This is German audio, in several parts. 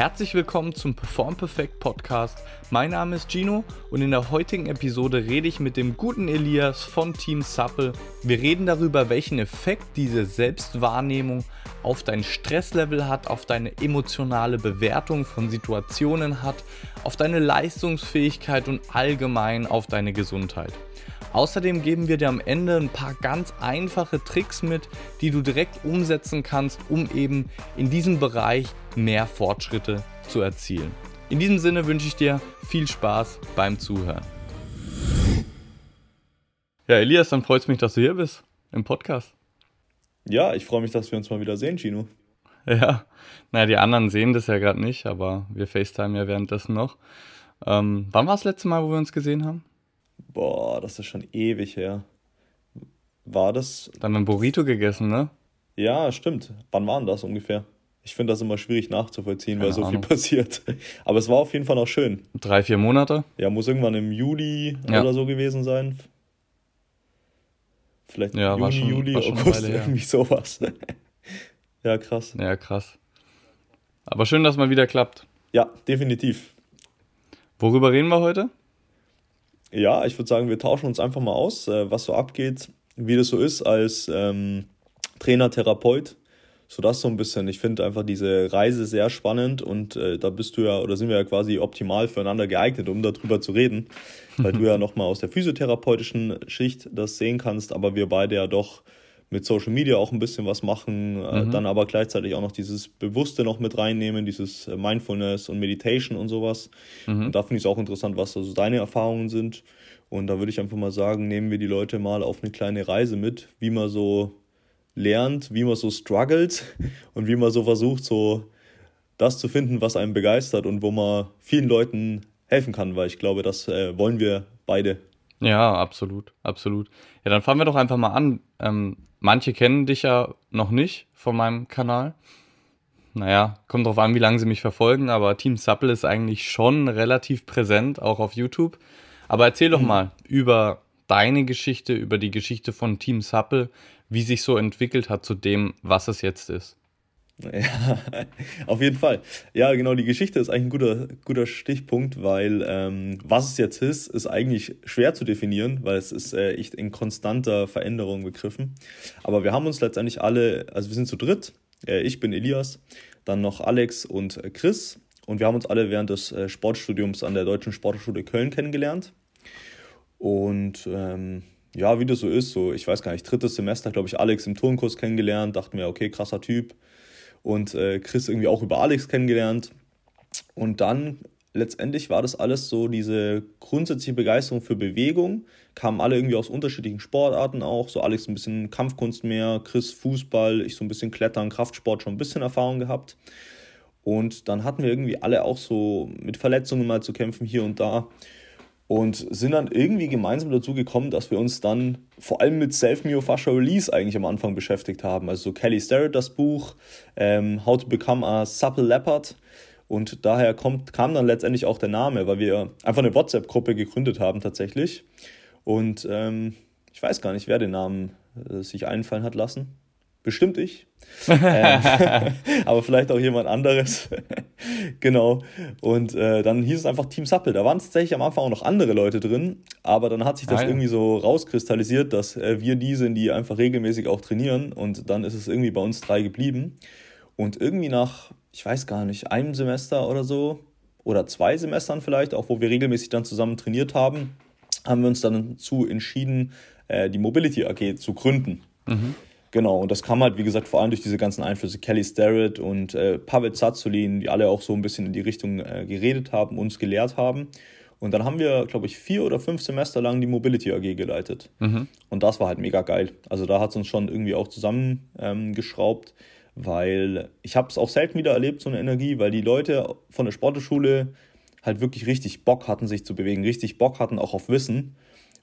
Herzlich willkommen zum Perform Perfect Podcast. Mein Name ist Gino und in der heutigen Episode rede ich mit dem guten Elias von Team Supple. Wir reden darüber, welchen Effekt diese Selbstwahrnehmung auf dein Stresslevel hat, auf deine emotionale Bewertung von Situationen hat, auf deine Leistungsfähigkeit und allgemein auf deine Gesundheit. Außerdem geben wir dir am Ende ein paar ganz einfache Tricks mit, die du direkt umsetzen kannst, um eben in diesem Bereich mehr Fortschritte zu erzielen. In diesem Sinne wünsche ich dir viel Spaß beim Zuhören. Ja, Elias, dann freut es mich, dass du hier bist im Podcast. Ja, ich freue mich, dass wir uns mal wieder sehen, Gino. Ja, naja, die anderen sehen das ja gerade nicht, aber wir FaceTime ja währenddessen noch. Ähm, wann war das letzte Mal, wo wir uns gesehen haben? Boah, das ist schon ewig her. War das. Dann haben wir ein Burrito gegessen, ne? Ja, stimmt. Wann war denn das ungefähr? Ich finde das immer schwierig nachzuvollziehen, Keine weil so Ahnung. viel passiert. Aber es war auf jeden Fall noch schön. Drei, vier Monate? Ja, muss irgendwann im Juli ja. oder so gewesen sein. Vielleicht ja, Juni, schon, Juli, August, irgendwie sowas. ja, krass. Ja, krass. Aber schön, dass mal wieder klappt. Ja, definitiv. Worüber reden wir heute? Ja, ich würde sagen, wir tauschen uns einfach mal aus, äh, was so abgeht, wie das so ist als ähm, Trainer, Therapeut. So das so ein bisschen. Ich finde einfach diese Reise sehr spannend und äh, da bist du ja oder sind wir ja quasi optimal füreinander geeignet, um darüber zu reden, weil du ja nochmal aus der physiotherapeutischen Schicht das sehen kannst, aber wir beide ja doch mit Social Media auch ein bisschen was machen, äh, mhm. dann aber gleichzeitig auch noch dieses Bewusste noch mit reinnehmen, dieses äh, Mindfulness und Meditation und sowas. Mhm. Und da finde ich es auch interessant, was also deine Erfahrungen sind. Und da würde ich einfach mal sagen, nehmen wir die Leute mal auf eine kleine Reise mit, wie man so lernt, wie man so struggelt und wie man so versucht, so das zu finden, was einen begeistert und wo man vielen Leuten helfen kann, weil ich glaube, das äh, wollen wir beide. Ja, absolut, absolut. Ja, dann fangen wir doch einfach mal an. Ähm, Manche kennen dich ja noch nicht von meinem Kanal. Naja, kommt drauf an, wie lange sie mich verfolgen, aber Team Supple ist eigentlich schon relativ präsent, auch auf YouTube. Aber erzähl doch mhm. mal über deine Geschichte, über die Geschichte von Team Supple, wie sich so entwickelt hat zu dem, was es jetzt ist. Ja, auf jeden Fall. Ja, genau, die Geschichte ist eigentlich ein guter, guter Stichpunkt, weil ähm, was es jetzt ist, ist eigentlich schwer zu definieren, weil es ist äh, echt in konstanter Veränderung begriffen. Aber wir haben uns letztendlich alle, also wir sind zu dritt, äh, ich bin Elias, dann noch Alex und äh, Chris und wir haben uns alle während des äh, Sportstudiums an der Deutschen Sportschule Köln kennengelernt. Und ähm, ja, wie das so ist, so ich weiß gar nicht, drittes Semester, glaube ich, Alex im Turnkurs kennengelernt, dachten mir, okay, krasser Typ und äh, Chris irgendwie auch über Alex kennengelernt. Und dann letztendlich war das alles so diese grundsätzliche Begeisterung für Bewegung, kamen alle irgendwie aus unterschiedlichen Sportarten auch, so Alex ein bisschen Kampfkunst mehr, Chris Fußball, ich so ein bisschen Klettern, Kraftsport, schon ein bisschen Erfahrung gehabt. Und dann hatten wir irgendwie alle auch so mit Verletzungen mal zu kämpfen hier und da und sind dann irgendwie gemeinsam dazu gekommen, dass wir uns dann vor allem mit Self-Myofascial Release eigentlich am Anfang beschäftigt haben. Also so Kelly Starrett das Buch, ähm, How to Become a Supple Leopard. Und daher kommt, kam dann letztendlich auch der Name, weil wir einfach eine WhatsApp-Gruppe gegründet haben tatsächlich. Und ähm, ich weiß gar nicht, wer den Namen äh, sich einfallen hat lassen. Bestimmt ich. ähm, aber vielleicht auch jemand anderes. genau. Und äh, dann hieß es einfach Team Supple. Da waren tatsächlich am Anfang auch noch andere Leute drin, aber dann hat sich das Nein. irgendwie so rauskristallisiert, dass äh, wir die sind, die einfach regelmäßig auch trainieren. Und dann ist es irgendwie bei uns drei geblieben. Und irgendwie nach, ich weiß gar nicht, einem Semester oder so, oder zwei Semestern vielleicht, auch wo wir regelmäßig dann zusammen trainiert haben, haben wir uns dann dazu entschieden, äh, die Mobility AG zu gründen. Mhm. Genau, und das kam halt, wie gesagt, vor allem durch diese ganzen Einflüsse Kelly Starrett und äh, Pavel Zazulin, die alle auch so ein bisschen in die Richtung äh, geredet haben, uns gelehrt haben. Und dann haben wir, glaube ich, vier oder fünf Semester lang die Mobility AG geleitet. Mhm. Und das war halt mega geil. Also da hat es uns schon irgendwie auch zusammengeschraubt, ähm, weil ich habe es auch selten wieder erlebt, so eine Energie, weil die Leute von der Sporteschule halt wirklich richtig Bock hatten, sich zu bewegen, richtig Bock hatten auch auf Wissen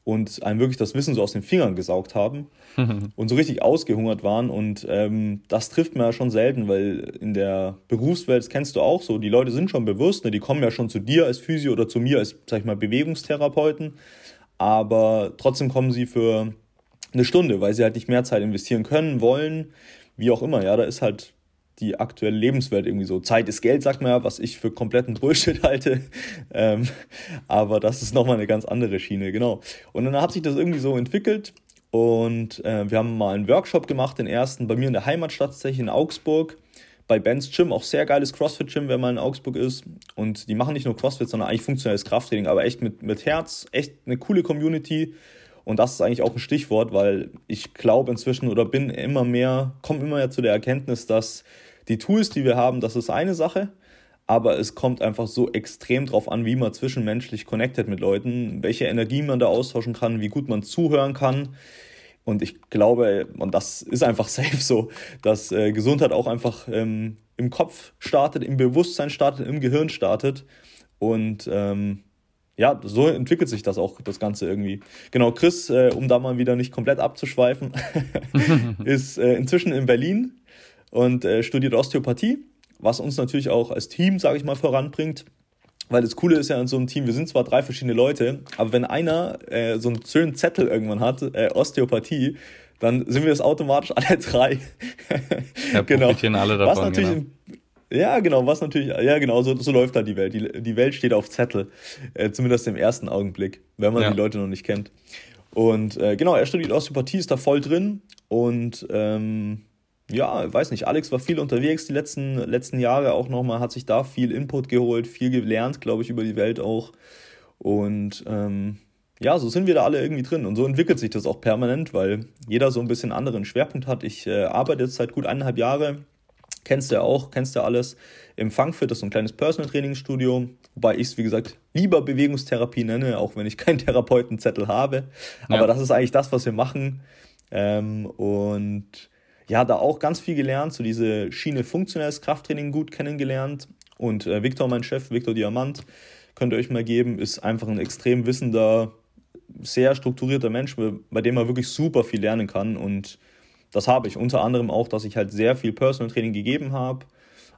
und einem wirklich das Wissen so aus den Fingern gesaugt haben und so richtig ausgehungert waren. Und ähm, das trifft man ja schon selten, weil in der Berufswelt, das kennst du auch so, die Leute sind schon bewusst, ne? die kommen ja schon zu dir als Physio oder zu mir als, sag ich mal, Bewegungstherapeuten, aber trotzdem kommen sie für eine Stunde, weil sie halt nicht mehr Zeit investieren können, wollen, wie auch immer. Ja, da ist halt die aktuelle Lebenswelt irgendwie so. Zeit ist Geld, sagt man ja, was ich für kompletten Bullshit halte. Ähm, aber das ist nochmal eine ganz andere Schiene, genau. Und dann hat sich das irgendwie so entwickelt und äh, wir haben mal einen Workshop gemacht, den ersten bei mir in der Heimatstadt tatsächlich in Augsburg. Bei Ben's Gym, auch sehr geiles CrossFit-Gym, wenn man in Augsburg ist. Und die machen nicht nur CrossFit, sondern eigentlich funktionelles Krafttraining, aber echt mit, mit Herz, echt eine coole Community. Und das ist eigentlich auch ein Stichwort, weil ich glaube inzwischen oder bin immer mehr, komme immer mehr zu der Erkenntnis, dass die Tools, die wir haben, das ist eine Sache, aber es kommt einfach so extrem drauf an, wie man zwischenmenschlich connected mit Leuten, welche Energie man da austauschen kann, wie gut man zuhören kann. Und ich glaube, und das ist einfach safe so, dass äh, Gesundheit auch einfach ähm, im Kopf startet, im Bewusstsein startet, im Gehirn startet. Und ähm, ja, so entwickelt sich das auch, das Ganze irgendwie. Genau, Chris, äh, um da mal wieder nicht komplett abzuschweifen, ist äh, inzwischen in Berlin und äh, studiert Osteopathie, was uns natürlich auch als Team, sage ich mal, voranbringt. Weil das Coole ist ja in so einem Team, wir sind zwar drei verschiedene Leute, aber wenn einer äh, so einen schönen Zettel irgendwann hat, äh, Osteopathie, dann sind wir das automatisch alle drei. Ja, genau. alle davon. Was natürlich genau. Ja, genau, was natürlich, ja, genau, so, so läuft da die Welt. Die, die Welt steht auf Zettel, äh, zumindest im ersten Augenblick, wenn man ja. die Leute noch nicht kennt. Und äh, genau, er studiert Osteopathie, ist da voll drin und ähm, ja, weiß nicht, Alex war viel unterwegs die letzten, letzten Jahre auch nochmal, hat sich da viel Input geholt, viel gelernt, glaube ich, über die Welt auch. Und ähm, ja, so sind wir da alle irgendwie drin. Und so entwickelt sich das auch permanent, weil jeder so ein bisschen anderen Schwerpunkt hat. Ich äh, arbeite jetzt seit gut eineinhalb Jahre, kennst du ja auch, kennst du ja alles, im Frankfurt, das ist so ein kleines Personal Trainingsstudio, wobei ich es, wie gesagt, lieber Bewegungstherapie nenne, auch wenn ich keinen Therapeutenzettel habe. Aber ja. das ist eigentlich das, was wir machen. Ähm, und ja, da auch ganz viel gelernt, so diese Schiene funktionelles Krafttraining gut kennengelernt. Und äh, Victor, mein Chef, Victor Diamant, könnt ihr euch mal geben, ist einfach ein extrem wissender, sehr strukturierter Mensch, bei dem man wirklich super viel lernen kann. Und das habe ich unter anderem auch, dass ich halt sehr viel Personal Training gegeben habe.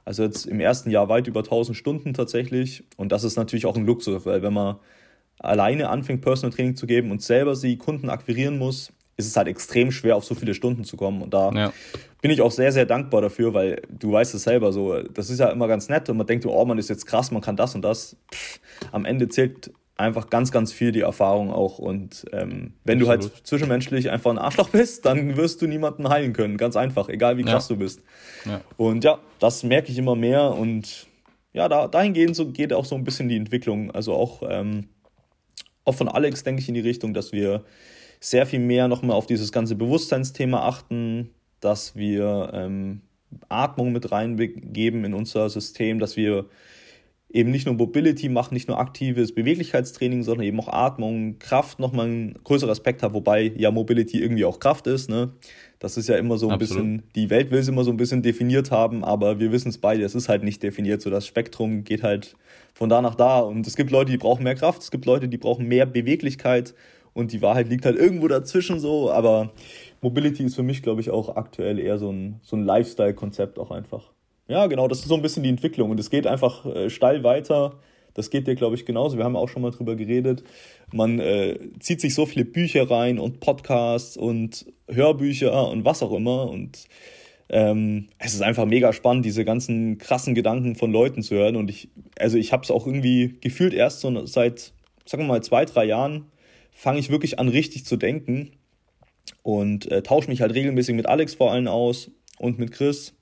Also jetzt im ersten Jahr weit über 1000 Stunden tatsächlich. Und das ist natürlich auch ein Luxus, weil wenn man alleine anfängt, Personal Training zu geben und selber sie Kunden akquirieren muss, ist es halt extrem schwer, auf so viele Stunden zu kommen. Und da ja. bin ich auch sehr, sehr dankbar dafür, weil du weißt es selber so, das ist ja immer ganz nett und man denkt, oh, man ist jetzt krass, man kann das und das. Pff, am Ende zählt einfach ganz, ganz viel die Erfahrung auch. Und ähm, wenn Absolut. du halt zwischenmenschlich einfach ein Arschloch bist, dann wirst du niemanden heilen können. Ganz einfach, egal wie krass ja. du bist. Ja. Und ja, das merke ich immer mehr und ja, da, dahingehend so geht auch so ein bisschen die Entwicklung. Also auch, ähm, auch von Alex denke ich in die Richtung, dass wir sehr viel mehr nochmal auf dieses ganze Bewusstseinsthema achten, dass wir ähm, Atmung mit reingeben in unser System, dass wir eben nicht nur Mobility machen, nicht nur aktives Beweglichkeitstraining, sondern eben auch Atmung, Kraft nochmal ein größerer Aspekt hat, wobei ja Mobility irgendwie auch Kraft ist. Ne? Das ist ja immer so ein Absolut. bisschen, die Welt will es immer so ein bisschen definiert haben, aber wir wissen es beide, es ist halt nicht definiert. So das Spektrum geht halt von da nach da und es gibt Leute, die brauchen mehr Kraft, es gibt Leute, die brauchen mehr Beweglichkeit und die Wahrheit liegt halt irgendwo dazwischen so, aber Mobility ist für mich, glaube ich, auch aktuell eher so ein, so ein Lifestyle-Konzept auch einfach. Ja, genau, das ist so ein bisschen die Entwicklung und es geht einfach äh, steil weiter. Das geht dir, glaube ich, genauso. Wir haben auch schon mal drüber geredet. Man äh, zieht sich so viele Bücher rein und Podcasts und Hörbücher und was auch immer. Und ähm, es ist einfach mega spannend, diese ganzen krassen Gedanken von Leuten zu hören. Und ich, also ich habe es auch irgendwie gefühlt erst so seit, sagen wir mal, zwei, drei Jahren fange ich wirklich an, richtig zu denken und äh, tausche mich halt regelmäßig mit Alex vor allem aus und mit Chris.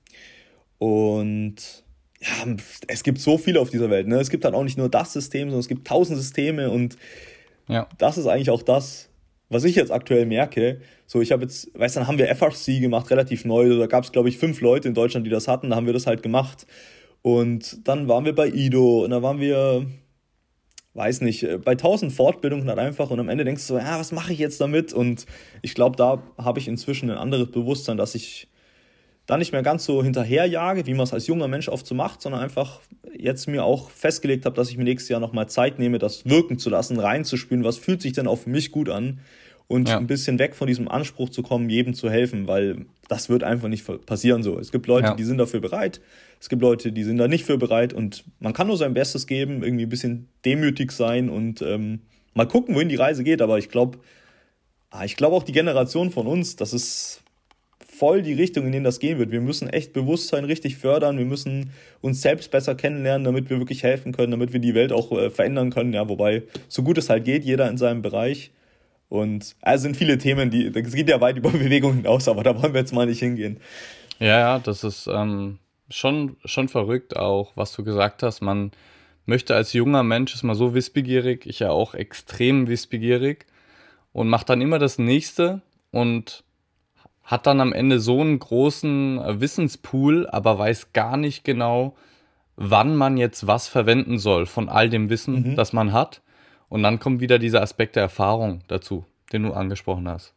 Und ja, es gibt so viele auf dieser Welt. Ne? Es gibt dann auch nicht nur das System, sondern es gibt tausend Systeme und ja. das ist eigentlich auch das, was ich jetzt aktuell merke. So, ich habe jetzt, weißt du, dann haben wir FRC gemacht, relativ neu. Da gab es, glaube ich, fünf Leute in Deutschland, die das hatten. Da haben wir das halt gemacht. Und dann waren wir bei Ido und da waren wir weiß nicht, äh, bei tausend Fortbildungen halt einfach und am Ende denkst du so, ja, was mache ich jetzt damit? Und ich glaube, da habe ich inzwischen ein anderes Bewusstsein, dass ich da nicht mehr ganz so hinterherjage, wie man es als junger Mensch oft so macht, sondern einfach jetzt mir auch festgelegt habe, dass ich mir nächstes Jahr nochmal Zeit nehme, das wirken zu lassen, reinzuspielen, was fühlt sich denn für mich gut an und ja. ein bisschen weg von diesem Anspruch zu kommen, jedem zu helfen, weil das wird einfach nicht passieren so. Es gibt Leute, ja. die sind dafür bereit, es gibt Leute, die sind da nicht für bereit und man kann nur sein Bestes geben, irgendwie ein bisschen demütig sein und ähm, mal gucken, wohin die Reise geht. Aber ich glaube, ah, ich glaube auch die Generation von uns, das ist voll die Richtung, in die das gehen wird. Wir müssen echt Bewusstsein richtig fördern. Wir müssen uns selbst besser kennenlernen, damit wir wirklich helfen können, damit wir die Welt auch äh, verändern können. Ja, wobei, so gut es halt geht, jeder in seinem Bereich. Und also sind viele Themen, die, es geht ja weit über Bewegung hinaus, aber da wollen wir jetzt mal nicht hingehen. Ja, ja, das ist ähm, schon, schon verrückt auch, was du gesagt hast. Man möchte als junger Mensch, ist mal so wissbegierig, ich ja auch extrem wissbegierig und macht dann immer das Nächste und hat dann am Ende so einen großen Wissenspool, aber weiß gar nicht genau, wann man jetzt was verwenden soll von all dem Wissen, mhm. das man hat. Und dann kommt wieder dieser Aspekt der Erfahrung dazu, den du angesprochen hast.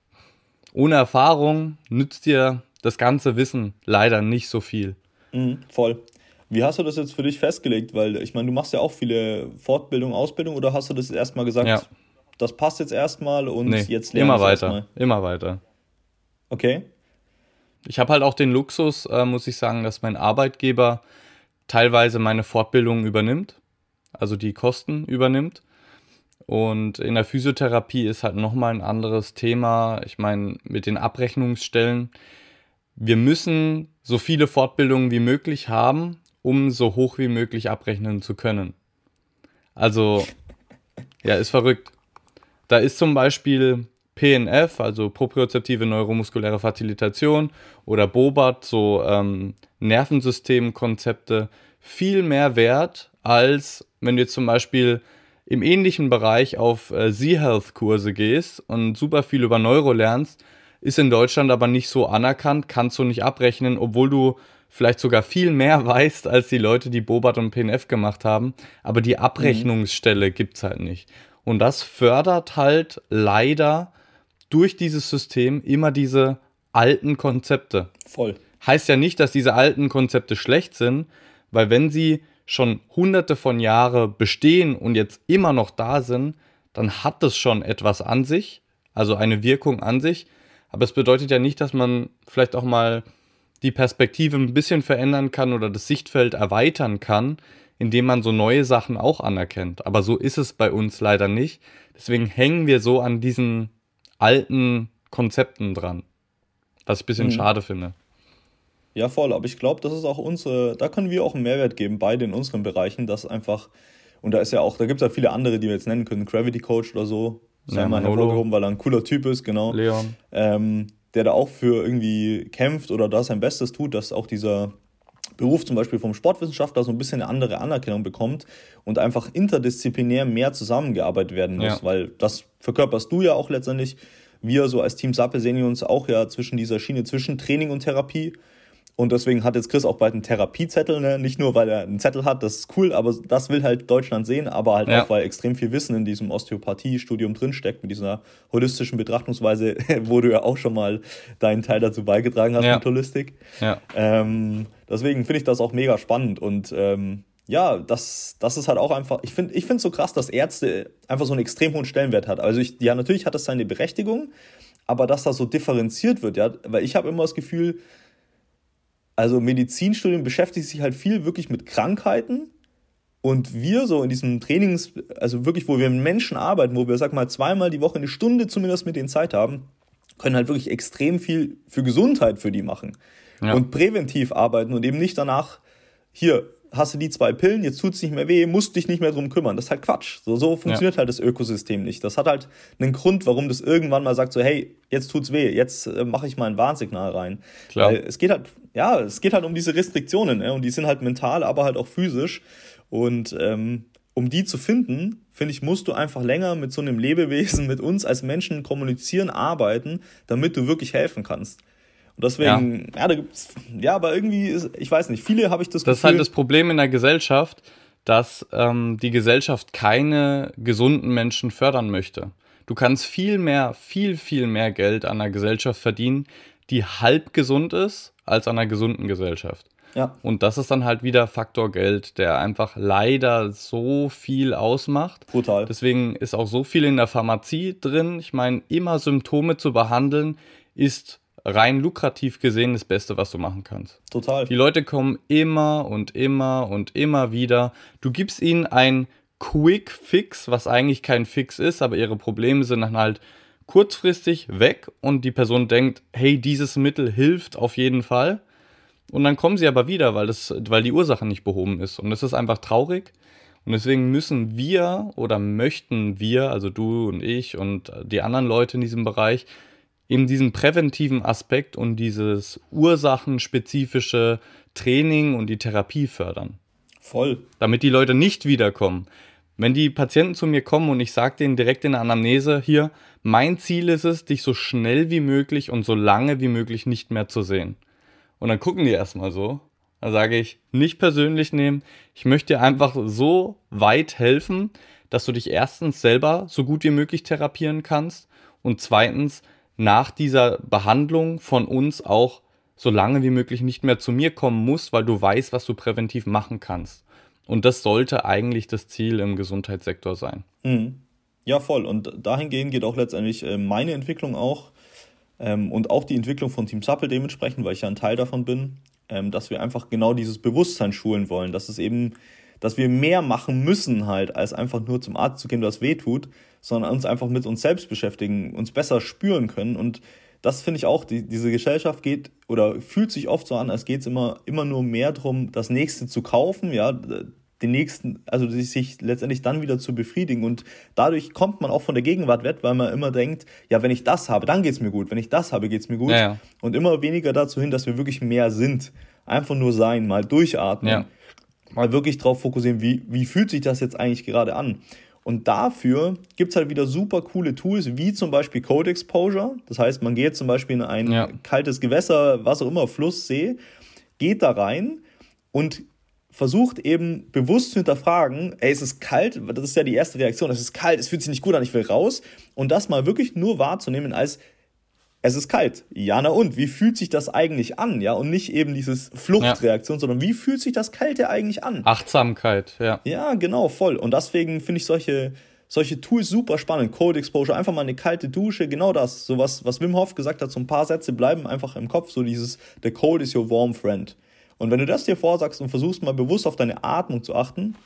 Ohne Erfahrung nützt dir das ganze Wissen leider nicht so viel. Mhm, voll. Wie hast du das jetzt für dich festgelegt? Weil ich meine, du machst ja auch viele Fortbildung, Ausbildung oder hast du das erstmal gesagt, ja. das passt jetzt erstmal und nee, jetzt lerne immer weiter, erstmal? immer weiter. Okay. Ich habe halt auch den Luxus, äh, muss ich sagen, dass mein Arbeitgeber teilweise meine Fortbildung übernimmt, also die Kosten übernimmt. Und in der Physiotherapie ist halt nochmal ein anderes Thema. Ich meine, mit den Abrechnungsstellen. Wir müssen so viele Fortbildungen wie möglich haben, um so hoch wie möglich abrechnen zu können. Also, ja, ist verrückt. Da ist zum Beispiel PNF, also propriozeptive neuromuskuläre Facilitation, oder BOBAT, so ähm, Nervensystemkonzepte, viel mehr wert, als wenn du jetzt zum Beispiel im ähnlichen Bereich auf äh, Z-Health-Kurse gehst und super viel über Neuro lernst, ist in Deutschland aber nicht so anerkannt, kannst du nicht abrechnen, obwohl du vielleicht sogar viel mehr weißt als die Leute, die Bobat und PNF gemacht haben, aber die Abrechnungsstelle mhm. gibt es halt nicht. Und das fördert halt leider durch dieses System immer diese alten Konzepte. Voll. Heißt ja nicht, dass diese alten Konzepte schlecht sind, weil wenn sie schon hunderte von Jahren bestehen und jetzt immer noch da sind, dann hat das schon etwas an sich, also eine Wirkung an sich. Aber es bedeutet ja nicht, dass man vielleicht auch mal die Perspektive ein bisschen verändern kann oder das Sichtfeld erweitern kann, indem man so neue Sachen auch anerkennt. Aber so ist es bei uns leider nicht. Deswegen hängen wir so an diesen alten Konzepten dran. Was ich ein bisschen mhm. schade finde. Ja, voll. Aber ich glaube, das ist auch unsere, da können wir auch einen Mehrwert geben, beide in unseren Bereichen, dass einfach, und da ist ja auch, da gibt es ja viele andere, die wir jetzt nennen können, Gravity Coach oder so, sei ja, mal hervorgehoben, weil er ein cooler Typ ist, genau. Leon. Ähm, der da auch für irgendwie kämpft oder da sein Bestes tut, dass auch dieser Beruf zum Beispiel vom Sportwissenschaftler so ein bisschen eine andere Anerkennung bekommt und einfach interdisziplinär mehr zusammengearbeitet werden muss, ja. weil das verkörperst du ja auch letztendlich. Wir so als Team Sappe sehen uns auch ja zwischen dieser Schiene zwischen Training und Therapie und deswegen hat jetzt Chris auch bald einen Therapiezettel, ne? nicht nur, weil er einen Zettel hat, das ist cool, aber das will halt Deutschland sehen, aber halt ja. auch, weil extrem viel Wissen in diesem Osteopathie-Studium drinsteckt, mit dieser holistischen Betrachtungsweise, wo du ja auch schon mal deinen Teil dazu beigetragen hast ja. mit Holistik. Ja. Ähm, deswegen finde ich das auch mega spannend und ähm, ja, das, das ist halt auch einfach, ich finde ich finde so krass, dass Ärzte einfach so einen extrem hohen Stellenwert hat. Also ich, ja, natürlich hat das seine Berechtigung, aber dass das so differenziert wird, ja, weil ich habe immer das Gefühl, also Medizinstudium beschäftigt sich halt viel wirklich mit Krankheiten. Und wir so in diesem Trainings, also wirklich, wo wir mit Menschen arbeiten, wo wir, sag mal, zweimal die Woche eine Stunde zumindest mit denen Zeit haben, können halt wirklich extrem viel für Gesundheit für die machen. Ja. Und präventiv arbeiten und eben nicht danach, hier, hast du die zwei Pillen, jetzt tut es nicht mehr weh, musst dich nicht mehr drum kümmern. Das ist halt Quatsch. So, so funktioniert ja. halt das Ökosystem nicht. Das hat halt einen Grund, warum das irgendwann mal sagt, so, hey, jetzt tut's weh, jetzt äh, mache ich mal ein Warnsignal rein. Klar. Weil es geht halt, ja, es geht halt um diese Restriktionen, ne? und die sind halt mental, aber halt auch physisch. Und ähm, um die zu finden, finde ich, musst du einfach länger mit so einem Lebewesen, mit uns als Menschen kommunizieren, arbeiten, damit du wirklich helfen kannst. Und deswegen, ja, ja da gibt's, ja, aber irgendwie, ist, ich weiß nicht, viele habe ich das, das Gefühl. Das ist halt das Problem in der Gesellschaft, dass ähm, die Gesellschaft keine gesunden Menschen fördern möchte. Du kannst viel mehr, viel, viel mehr Geld an einer Gesellschaft verdienen, die halb gesund ist, als an einer gesunden Gesellschaft. Ja. Und das ist dann halt wieder Faktor Geld, der einfach leider so viel ausmacht. Brutal. Deswegen ist auch so viel in der Pharmazie drin. Ich meine, immer Symptome zu behandeln, ist rein lukrativ gesehen das Beste, was du machen kannst. Total. Die Leute kommen immer und immer und immer wieder. Du gibst ihnen ein Quick Fix, was eigentlich kein Fix ist, aber ihre Probleme sind dann halt kurzfristig weg und die Person denkt, hey, dieses Mittel hilft auf jeden Fall. Und dann kommen sie aber wieder, weil, das, weil die Ursache nicht behoben ist. Und das ist einfach traurig. Und deswegen müssen wir oder möchten wir, also du und ich und die anderen Leute in diesem Bereich, eben diesen präventiven Aspekt und dieses ursachenspezifische Training und die Therapie fördern. Voll. Damit die Leute nicht wiederkommen. Wenn die Patienten zu mir kommen und ich sage denen direkt in der Anamnese, hier, mein Ziel ist es, dich so schnell wie möglich und so lange wie möglich nicht mehr zu sehen. Und dann gucken die erstmal so. Da sage ich, nicht persönlich nehmen. Ich möchte dir einfach so weit helfen, dass du dich erstens selber so gut wie möglich therapieren kannst und zweitens nach dieser Behandlung von uns auch so lange wie möglich nicht mehr zu mir kommen musst, weil du weißt, was du präventiv machen kannst. Und das sollte eigentlich das Ziel im Gesundheitssektor sein. Mhm. Ja, voll. Und dahingehend geht auch letztendlich äh, meine Entwicklung auch ähm, und auch die Entwicklung von Team Supple dementsprechend, weil ich ja ein Teil davon bin, ähm, dass wir einfach genau dieses Bewusstsein schulen wollen, dass es eben, dass wir mehr machen müssen halt, als einfach nur zum Arzt zu gehen, was weh tut, sondern uns einfach mit uns selbst beschäftigen, uns besser spüren können und das finde ich auch, die, diese Gesellschaft geht oder fühlt sich oft so an, als geht es immer, immer nur mehr darum, das nächste zu kaufen, ja, den nächsten, also sich letztendlich dann wieder zu befriedigen. Und dadurch kommt man auch von der Gegenwart weg, weil man immer denkt, ja, wenn ich das habe, dann geht es mir gut. Wenn ich das habe, geht es mir gut. Ja, ja. Und immer weniger dazu hin, dass wir wirklich mehr sind. Einfach nur sein, mal durchatmen. Ja. Mal wirklich drauf fokussieren, wie, wie fühlt sich das jetzt eigentlich gerade an? Und dafür gibt es halt wieder super coole Tools, wie zum Beispiel Code Exposure. Das heißt, man geht zum Beispiel in ein ja. kaltes Gewässer, was auch immer, Fluss, See, geht da rein und versucht eben bewusst zu hinterfragen, ey, es ist kalt, das ist ja die erste Reaktion, es ist kalt, es fühlt sich nicht gut an, ich will raus. Und das mal wirklich nur wahrzunehmen als, es ist kalt. Ja, na und, wie fühlt sich das eigentlich an? Ja, und nicht eben dieses Fluchtreaktion, ja. sondern wie fühlt sich das Kalte eigentlich an? Achtsamkeit, ja. Ja, genau, voll. Und deswegen finde ich solche, solche Tools super spannend. Cold Exposure, einfach mal eine kalte Dusche, genau das. So was, was Wim Hof gesagt hat, so ein paar Sätze bleiben einfach im Kopf, so dieses, the cold is your warm friend. Und wenn du das dir vorsagst und versuchst mal bewusst auf deine Atmung zu achten,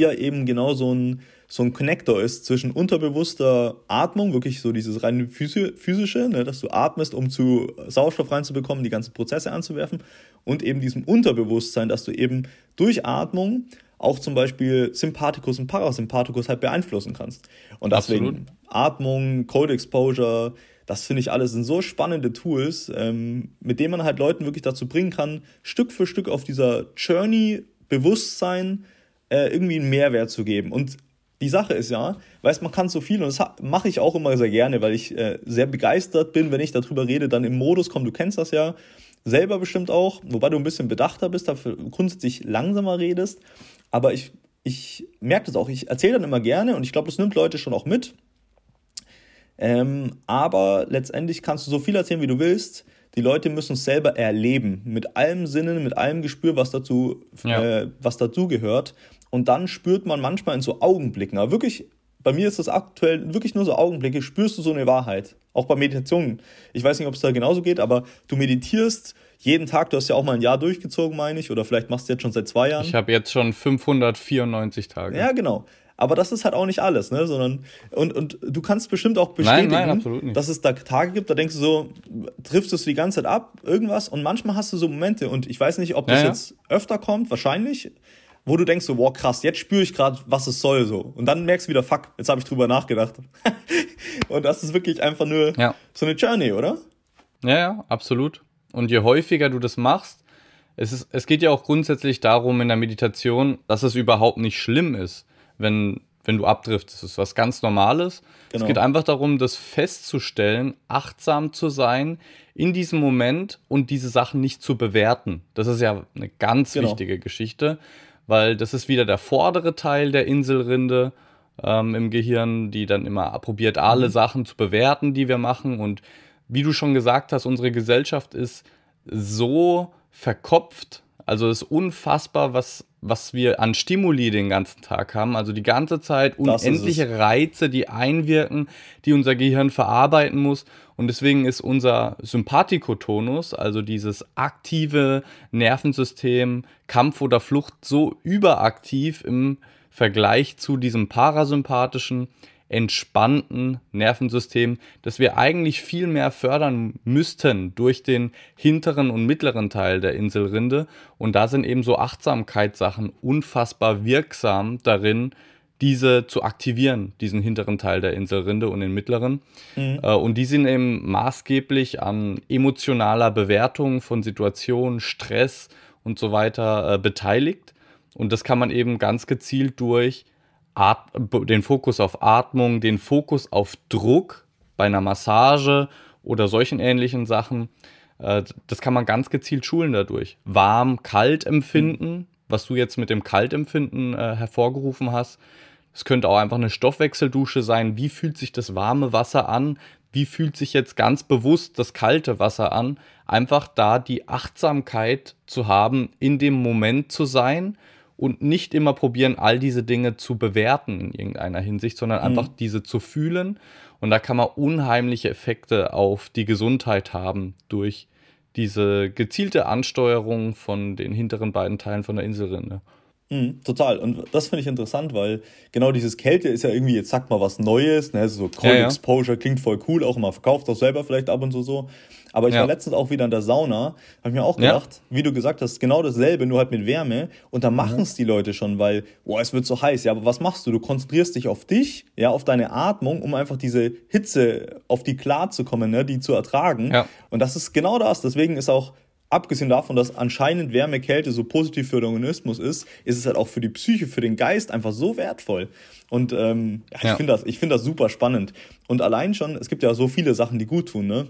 ja eben genau so ein, so ein Connector ist zwischen unterbewusster Atmung, wirklich so dieses rein physische, ne, dass du atmest, um zu Sauerstoff reinzubekommen, die ganzen Prozesse anzuwerfen, und eben diesem Unterbewusstsein, dass du eben durch Atmung auch zum Beispiel Sympathikus und Parasympathikus halt beeinflussen kannst. Und deswegen Absolut. Atmung, Cold Exposure, das finde ich alles sind so spannende Tools, ähm, mit denen man halt Leuten wirklich dazu bringen kann, Stück für Stück auf dieser Journey Bewusstsein äh, irgendwie einen Mehrwert zu geben. Und die Sache ist ja, weißt man kann so viel und das mache ich auch immer sehr gerne, weil ich äh, sehr begeistert bin, wenn ich darüber rede, dann im Modus komme, du kennst das ja selber bestimmt auch, wobei du ein bisschen bedachter bist, dafür grundsätzlich langsamer redest, aber ich, ich merke das auch, ich erzähle dann immer gerne und ich glaube, das nimmt Leute schon auch mit, ähm, aber letztendlich kannst du so viel erzählen, wie du willst, die Leute müssen es selber erleben, mit allem Sinnen, mit allem Gespür, was dazu, ja. äh, was dazu gehört. Und dann spürt man manchmal in so Augenblicken, aber wirklich, bei mir ist das aktuell wirklich nur so Augenblicke, spürst du so eine Wahrheit. Auch bei Meditationen. Ich weiß nicht, ob es da genauso geht, aber du meditierst jeden Tag, du hast ja auch mal ein Jahr durchgezogen, meine ich, oder vielleicht machst du jetzt schon seit zwei Jahren. Ich habe jetzt schon 594 Tage. Ja, genau. Aber das ist halt auch nicht alles, ne? Sondern, und, und du kannst bestimmt auch bestätigen, nein, nein, dass es da Tage gibt, da denkst du so, triffst du es die ganze Zeit ab, irgendwas, und manchmal hast du so Momente, und ich weiß nicht, ob das ja, ja. jetzt öfter kommt, wahrscheinlich, wo du denkst so, wow, krass, jetzt spüre ich gerade, was es soll so. Und dann merkst du wieder, fuck, jetzt habe ich drüber nachgedacht. und das ist wirklich einfach nur ja. so eine Journey, oder? Ja, ja, absolut. Und je häufiger du das machst, es, ist, es geht ja auch grundsätzlich darum in der Meditation, dass es überhaupt nicht schlimm ist, wenn, wenn du abdriftest. Das ist was ganz Normales. Genau. Es geht einfach darum, das festzustellen, achtsam zu sein in diesem Moment und diese Sachen nicht zu bewerten. Das ist ja eine ganz genau. wichtige Geschichte weil das ist wieder der vordere Teil der Inselrinde ähm, im Gehirn, die dann immer probiert, alle mhm. Sachen zu bewerten, die wir machen. Und wie du schon gesagt hast, unsere Gesellschaft ist so verkopft, also es ist unfassbar, was, was wir an Stimuli den ganzen Tag haben. Also die ganze Zeit unendliche Reize, die einwirken, die unser Gehirn verarbeiten muss. Und deswegen ist unser Sympathikotonus, also dieses aktive Nervensystem, Kampf oder Flucht, so überaktiv im Vergleich zu diesem parasympathischen. entspannten Nervensystem, das wir eigentlich viel mehr fördern müssten durch den hinteren und mittleren Teil der Inselrinde. Und da sind eben so Achtsamkeitssachen unfassbar wirksam darin, diese zu aktivieren, diesen hinteren Teil der Inselrinde und den mittleren. Mhm. Äh, und die sind eben maßgeblich an emotionaler Bewertung von Situationen, Stress und so weiter äh, beteiligt. Und das kann man eben ganz gezielt durch At den Fokus auf Atmung, den Fokus auf Druck bei einer Massage oder solchen ähnlichen Sachen, äh, das kann man ganz gezielt schulen dadurch. Warm, kalt empfinden, was du jetzt mit dem Kaltempfinden hervorgerufen hast. Es könnte auch einfach eine Stoffwechseldusche sein. Wie fühlt sich das warme Wasser an? Wie fühlt sich jetzt ganz bewusst das kalte Wasser an? Einfach da die Achtsamkeit zu haben, in dem Moment zu sein und nicht immer probieren, all diese Dinge zu bewerten in irgendeiner Hinsicht, sondern mhm. einfach diese zu fühlen. Und da kann man unheimliche Effekte auf die Gesundheit haben durch diese gezielte Ansteuerung von den hinteren beiden Teilen von der Inselrinde. Mhm, total. Und das finde ich interessant, weil genau dieses Kälte ist ja irgendwie, jetzt sagt mal was Neues, ne? so Cold ja, ja. Exposure klingt voll cool, auch immer verkauft auch selber vielleicht ab und so so. Aber ich ja. war letztens auch wieder in der Sauna, habe ich mir auch gedacht, wie du gesagt hast, genau dasselbe, nur halt mit Wärme. Und da machen es mhm. die Leute schon, weil, boah, es wird so heiß. Ja, aber was machst du? Du konzentrierst dich auf dich, ja, auf deine Atmung, um einfach diese Hitze auf die klar zu kommen, ne, die zu ertragen. Ja. Und das ist genau das. Deswegen ist auch abgesehen davon, dass anscheinend Wärme, Kälte so positiv für den Organismus ist, ist es halt auch für die Psyche, für den Geist einfach so wertvoll. Und ähm, ja, ich finde das, ich finde das super spannend. Und allein schon, es gibt ja so viele Sachen, die gut tun, ne?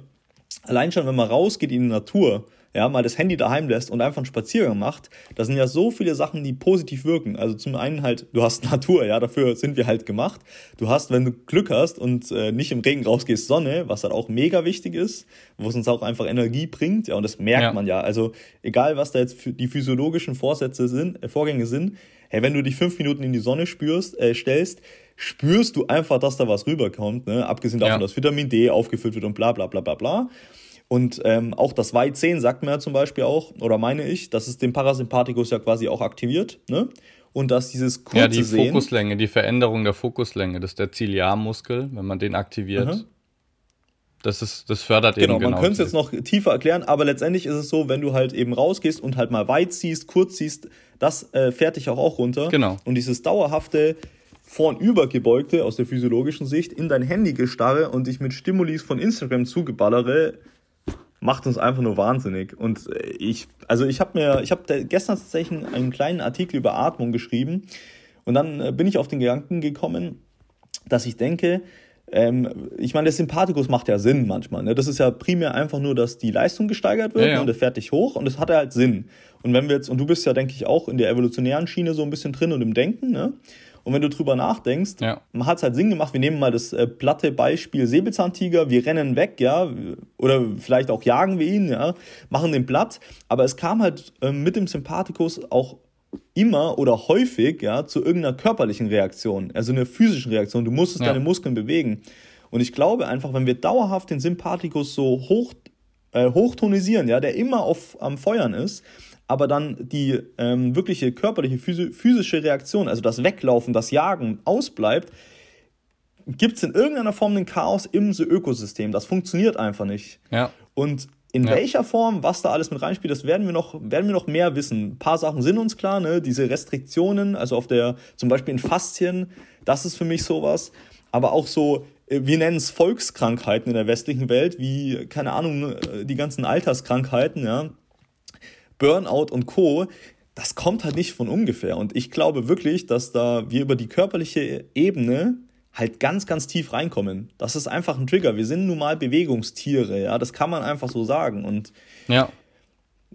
Allein schon, wenn man rausgeht in die Natur, ja, mal das Handy daheim lässt und einfach einen Spaziergang macht, da sind ja so viele Sachen, die positiv wirken. Also zum einen halt, du hast Natur, ja, dafür sind wir halt gemacht. Du hast, wenn du Glück hast und äh, nicht im Regen rausgehst, Sonne, was halt auch mega wichtig ist, wo es uns auch einfach Energie bringt, ja, und das merkt ja. man ja. Also egal, was da jetzt die physiologischen Vorsätze sind, äh, Vorgänge sind, hey, wenn du dich fünf Minuten in die Sonne spürst, äh, stellst, spürst du einfach, dass da was rüberkommt, ne? abgesehen davon, ja. dass Vitamin D aufgefüllt wird und bla bla bla bla bla. Und ähm, auch das Weizen sagt mir ja zum Beispiel auch, oder meine ich, dass es den Parasympathikus ja quasi auch aktiviert, ne? Und dass dieses kurze Ja, die Sehen, Fokuslänge, die Veränderung der Fokuslänge, das ist der Ziliarmuskel, wenn man den aktiviert. Mhm. Das, ist, das fördert genau, eben genau. Man könnte es jetzt noch tiefer erklären, aber letztendlich ist es so, wenn du halt eben rausgehst und halt mal weit ziehst, kurz ziehst, das äh, fährt dich auch, auch runter. Genau. Und dieses dauerhafte vornübergebeugte aus der physiologischen Sicht in dein Handy gestarre und dich mit Stimulis von Instagram zugeballere, macht uns einfach nur wahnsinnig. Und äh, ich, also ich habe mir, ich habe gestern tatsächlich einen kleinen Artikel über Atmung geschrieben und dann äh, bin ich auf den Gedanken gekommen, dass ich denke, ähm, ich meine, der Sympathikus macht ja Sinn manchmal. Ne? Das ist ja primär einfach nur, dass die Leistung gesteigert wird ja, ja. und der fährt dich hoch und das hat halt Sinn. Und wenn wir jetzt, und du bist ja, denke ich, auch in der evolutionären Schiene so ein bisschen drin und im Denken, ne? Und wenn du drüber nachdenkst, ja. man hat es halt Sinn gemacht, wir nehmen mal das äh, platte Beispiel Säbelzahntiger, wir rennen weg, ja, oder vielleicht auch jagen wir ihn, ja, machen den platt. Aber es kam halt äh, mit dem Sympathikus auch immer oder häufig, ja, zu irgendeiner körperlichen Reaktion, also einer physischen Reaktion. Du musstest ja. deine Muskeln bewegen. Und ich glaube einfach, wenn wir dauerhaft den Sympathikus so hoch, äh, hochtonisieren, ja, der immer auf, am Feuern ist, aber dann die ähm, wirkliche körperliche, physische Reaktion, also das Weglaufen, das Jagen ausbleibt, gibt es in irgendeiner Form einen Chaos im Ökosystem. Das funktioniert einfach nicht. Ja. Und in ja. welcher Form, was da alles mit reinspielt, das werden wir noch, werden wir noch mehr wissen. Ein paar Sachen sind uns klar, ne? Diese Restriktionen, also auf der, zum Beispiel in Faszien, das ist für mich sowas. Aber auch so, äh, wir nennen es Volkskrankheiten in der westlichen Welt, wie, keine Ahnung, äh, die ganzen Alterskrankheiten, ja. Burnout und Co., das kommt halt nicht von ungefähr. Und ich glaube wirklich, dass da wir über die körperliche Ebene halt ganz, ganz tief reinkommen. Das ist einfach ein Trigger. Wir sind nun mal Bewegungstiere, ja, das kann man einfach so sagen. Und ja,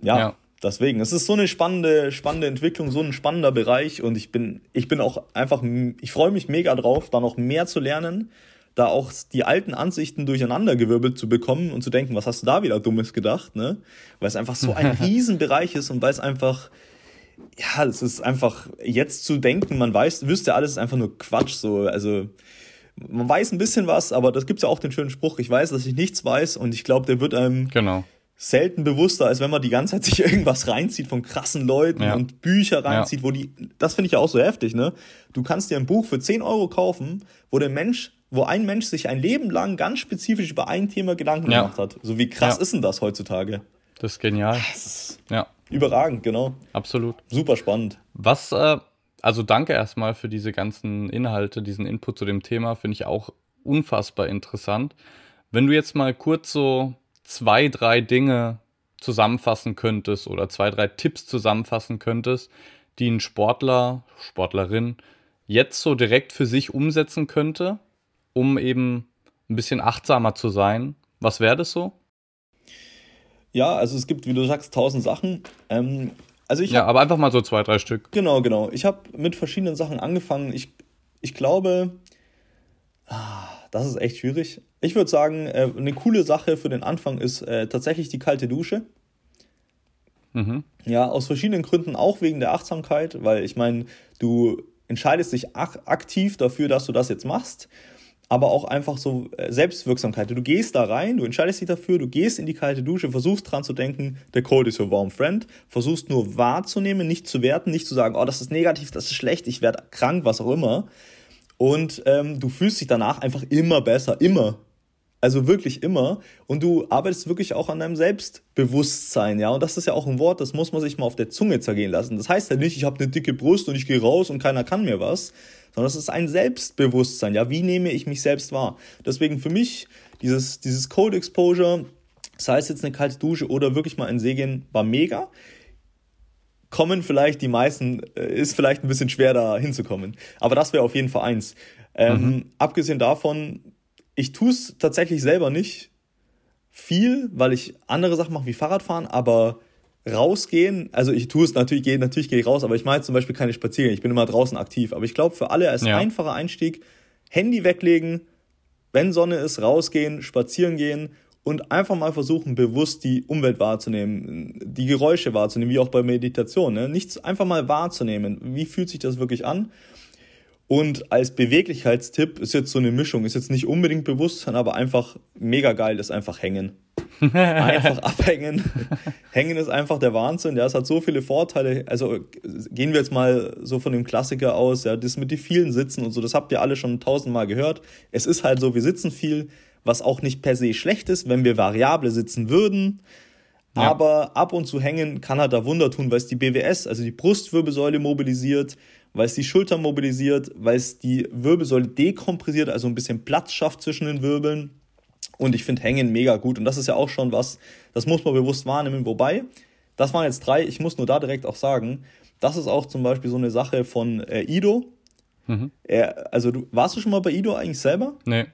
ja, ja. deswegen, es ist so eine spannende, spannende Entwicklung, so ein spannender Bereich und ich bin, ich bin auch einfach, ich freue mich mega drauf, da noch mehr zu lernen da auch die alten Ansichten durcheinandergewirbelt zu bekommen und zu denken, was hast du da wieder Dummes gedacht, ne? Weil es einfach so ein Riesenbereich ist und weil es einfach, ja, es ist einfach, jetzt zu denken, man weiß, wüsste alles, ist einfach nur Quatsch, so, also, man weiß ein bisschen was, aber das gibt's ja auch den schönen Spruch, ich weiß, dass ich nichts weiß und ich glaube, der wird einem, genau. selten bewusster, als wenn man die ganze Zeit sich irgendwas reinzieht von krassen Leuten ja. und Bücher reinzieht, ja. wo die, das finde ich ja auch so heftig, ne? Du kannst dir ein Buch für 10 Euro kaufen, wo der Mensch, wo ein Mensch sich ein Leben lang ganz spezifisch über ein Thema Gedanken ja. gemacht hat. So wie krass ist denn das heutzutage? Das ist genial. Ist ja. Überragend, genau. Absolut. Super spannend. Was, äh, also danke erstmal für diese ganzen Inhalte, diesen Input zu dem Thema, finde ich auch unfassbar interessant. Wenn du jetzt mal kurz so zwei, drei Dinge zusammenfassen könntest oder zwei, drei Tipps zusammenfassen könntest, die ein Sportler, Sportlerin jetzt so direkt für sich umsetzen könnte, um eben ein bisschen achtsamer zu sein, was wäre das so? Ja, also es gibt, wie du sagst, tausend Sachen. Ähm, also ich ja, hab, aber einfach mal so zwei, drei Stück. Genau, genau. Ich habe mit verschiedenen Sachen angefangen. Ich, ich glaube, ah, das ist echt schwierig. Ich würde sagen, äh, eine coole Sache für den Anfang ist äh, tatsächlich die kalte Dusche. Mhm. Ja, aus verschiedenen Gründen, auch wegen der Achtsamkeit, weil ich meine, du entscheidest dich ak aktiv dafür, dass du das jetzt machst, aber auch einfach so äh, Selbstwirksamkeit. Du gehst da rein, du entscheidest dich dafür, du gehst in die kalte Dusche, versuchst dran zu denken, der Code ist your warm friend, versuchst nur wahrzunehmen, nicht zu werten, nicht zu sagen, oh, das ist negativ, das ist schlecht, ich werde krank, was auch immer, und ähm, du fühlst dich danach einfach immer besser, immer. Also wirklich immer. Und du arbeitest wirklich auch an deinem Selbstbewusstsein, ja. Und das ist ja auch ein Wort, das muss man sich mal auf der Zunge zergehen lassen. Das heißt ja nicht, ich habe eine dicke Brust und ich gehe raus und keiner kann mir was, sondern es ist ein Selbstbewusstsein, ja. Wie nehme ich mich selbst wahr? Deswegen für mich dieses, dieses Cold Exposure, sei es jetzt eine kalte Dusche oder wirklich mal ein See gehen, war mega kommen vielleicht die meisten, äh, ist vielleicht ein bisschen schwer da hinzukommen. Aber das wäre auf jeden Fall eins. Ähm, mhm. Abgesehen davon, ich tue es tatsächlich selber nicht viel, weil ich andere Sachen mache wie Fahrradfahren, aber rausgehen, also ich tue es natürlich, gehe, natürlich gehe ich raus, aber ich mache zum Beispiel keine Spaziergänge, ich bin immer draußen aktiv. Aber ich glaube, für alle als ja. einfacher Einstieg, Handy weglegen, wenn Sonne ist, rausgehen, spazieren gehen und einfach mal versuchen, bewusst die Umwelt wahrzunehmen, die Geräusche wahrzunehmen, wie auch bei Meditation. Ne? Nichts einfach mal wahrzunehmen. Wie fühlt sich das wirklich an? Und als Beweglichkeitstipp ist jetzt so eine Mischung, ist jetzt nicht unbedingt Bewusstsein, aber einfach mega geil ist einfach hängen. einfach abhängen. Hängen ist einfach der Wahnsinn. Ja, es hat so viele Vorteile. Also gehen wir jetzt mal so von dem Klassiker aus, ja, das mit den vielen Sitzen und so, das habt ihr alle schon tausendmal gehört. Es ist halt so, wir sitzen viel was auch nicht per se schlecht ist, wenn wir variable sitzen würden. Ja. Aber ab und zu hängen kann halt da Wunder tun, weil es die BWS, also die Brustwirbelsäule mobilisiert, weil es die Schultern mobilisiert, weil es die Wirbelsäule dekompressiert, also ein bisschen Platz schafft zwischen den Wirbeln. Und ich finde Hängen mega gut. Und das ist ja auch schon was, das muss man bewusst wahrnehmen. Wobei, das waren jetzt drei, ich muss nur da direkt auch sagen, das ist auch zum Beispiel so eine Sache von äh, Ido. Mhm. Er, also du, warst du schon mal bei Ido eigentlich selber? Nee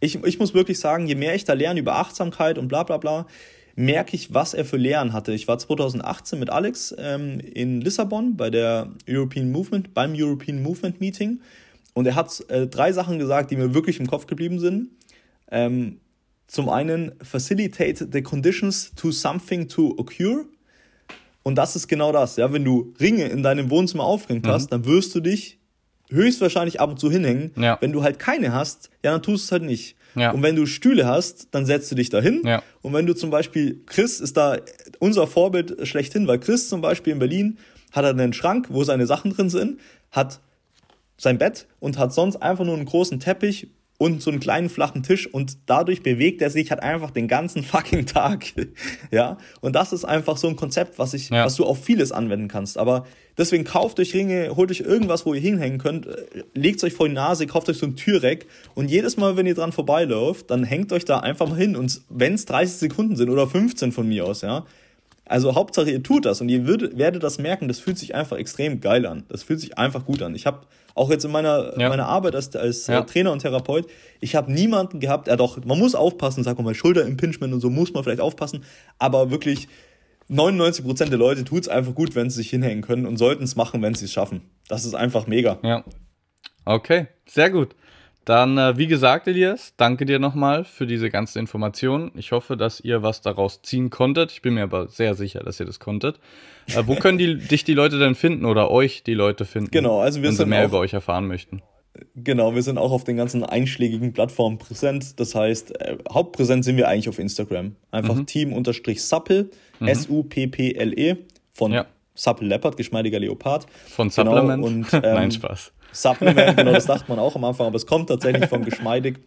ich, ich muss wirklich sagen, je mehr ich da lerne über Achtsamkeit und bla bla bla, merke ich, was er für Lehren hatte. Ich war 2018 mit Alex ähm, in Lissabon bei der European Movement, beim European Movement Meeting. Und er hat äh, drei Sachen gesagt, die mir wirklich im Kopf geblieben sind. Ähm, zum einen, facilitate the conditions to something to occur. Und das ist genau das. Ja, wenn du Ringe in deinem Wohnzimmer aufgehängt mhm. hast, dann wirst du dich höchstwahrscheinlich ab und zu hinhängen. Ja. Wenn du halt keine hast, ja, dann tust du es halt nicht. Ja. Und wenn du Stühle hast, dann setzt du dich da hin. Ja. Und wenn du zum Beispiel, Chris ist da unser Vorbild schlechthin, weil Chris zum Beispiel in Berlin hat er einen Schrank, wo seine Sachen drin sind, hat sein Bett und hat sonst einfach nur einen großen Teppich und so einen kleinen flachen Tisch und dadurch bewegt er sich halt einfach den ganzen fucking Tag. ja, und das ist einfach so ein Konzept, was ich, ja. was du auf vieles anwenden kannst. Aber deswegen kauft euch Ringe, holt euch irgendwas, wo ihr hinhängen könnt, äh, legt euch vor die Nase, kauft euch so ein Türreck und jedes Mal, wenn ihr dran vorbeiläuft, dann hängt euch da einfach mal hin und wenn es 30 Sekunden sind oder 15 von mir aus, ja, also Hauptsache, ihr tut das und ihr würdet, werdet das merken, das fühlt sich einfach extrem geil an. Das fühlt sich einfach gut an. Ich habe auch jetzt in meiner, ja. meiner Arbeit als, als äh, ja. Trainer und Therapeut, ich habe niemanden gehabt, ja doch, man muss aufpassen, sag mal, Schulterimpingement und so muss man vielleicht aufpassen, aber wirklich 99% der Leute tut es einfach gut, wenn sie sich hinhängen können und sollten es machen, wenn sie es schaffen. Das ist einfach mega. Ja. Okay, sehr gut. Dann, äh, wie gesagt, Elias, danke dir nochmal für diese ganzen Informationen. Ich hoffe, dass ihr was daraus ziehen konntet. Ich bin mir aber sehr sicher, dass ihr das konntet. Äh, wo können die, dich die Leute denn finden oder euch die Leute finden? Genau, also wir wenn sind sie mehr auch, über euch erfahren möchten. Genau, wir sind auch auf den ganzen einschlägigen Plattformen präsent. Das heißt, äh, hauptpräsent sind wir eigentlich auf Instagram. Einfach mhm. Team-Suppel, mhm. S-U-P-P-L-E von ja. Suppel Leopard, geschmeidiger Leopard. Von genau, Supplement? Und, ähm, Nein, Spaß. Supplement, genau, das dachte man auch am Anfang, aber es kommt tatsächlich von geschmeidig.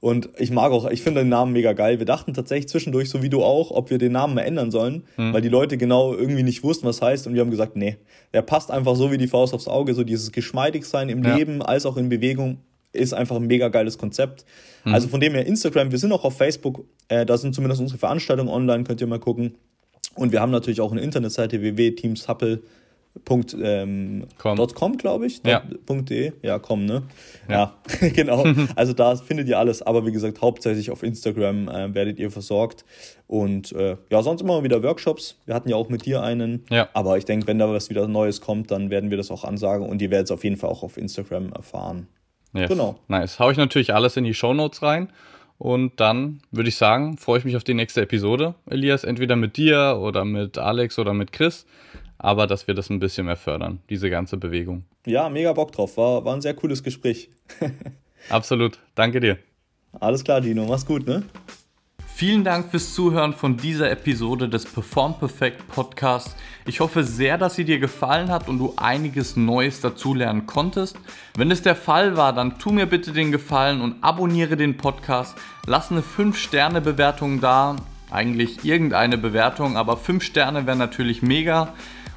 Und ich mag auch, ich finde den Namen mega geil. Wir dachten tatsächlich zwischendurch, so wie du auch, ob wir den Namen mal ändern sollen, hm. weil die Leute genau irgendwie nicht wussten, was heißt. Und wir haben gesagt, nee, der passt einfach so wie die Faust aufs Auge. So dieses Geschmeidigsein im ja. Leben als auch in Bewegung ist einfach ein mega geiles Konzept. Hm. Also von dem her Instagram, wir sind auch auf Facebook, äh, da sind zumindest unsere Veranstaltungen online, könnt ihr mal gucken. Und wir haben natürlich auch eine Internetseite www.teamshappel.com Punkt, ähm, .com, .com glaube ich. Ja. .de, ja, com, ne? Ja, ja genau. Also da findet ihr alles. Aber wie gesagt, hauptsächlich auf Instagram äh, werdet ihr versorgt. Und äh, ja, sonst immer wieder Workshops. Wir hatten ja auch mit dir einen. Ja. Aber ich denke, wenn da was wieder Neues kommt, dann werden wir das auch ansagen. Und ihr werdet es auf jeden Fall auch auf Instagram erfahren. Yes. Genau. Nice. Hau ich natürlich alles in die Show Notes rein. Und dann würde ich sagen, freue ich mich auf die nächste Episode, Elias, entweder mit dir oder mit Alex oder mit Chris aber dass wir das ein bisschen mehr fördern, diese ganze Bewegung. Ja, mega Bock drauf. War, war ein sehr cooles Gespräch. Absolut. Danke dir. Alles klar, Dino. Mach's gut, ne? Vielen Dank fürs Zuhören von dieser Episode des Perform Perfect Podcasts. Ich hoffe sehr, dass sie dir gefallen hat und du einiges Neues dazulernen konntest. Wenn es der Fall war, dann tu mir bitte den Gefallen und abonniere den Podcast. Lass eine 5-Sterne-Bewertung da. Eigentlich irgendeine Bewertung, aber 5 Sterne wäre natürlich mega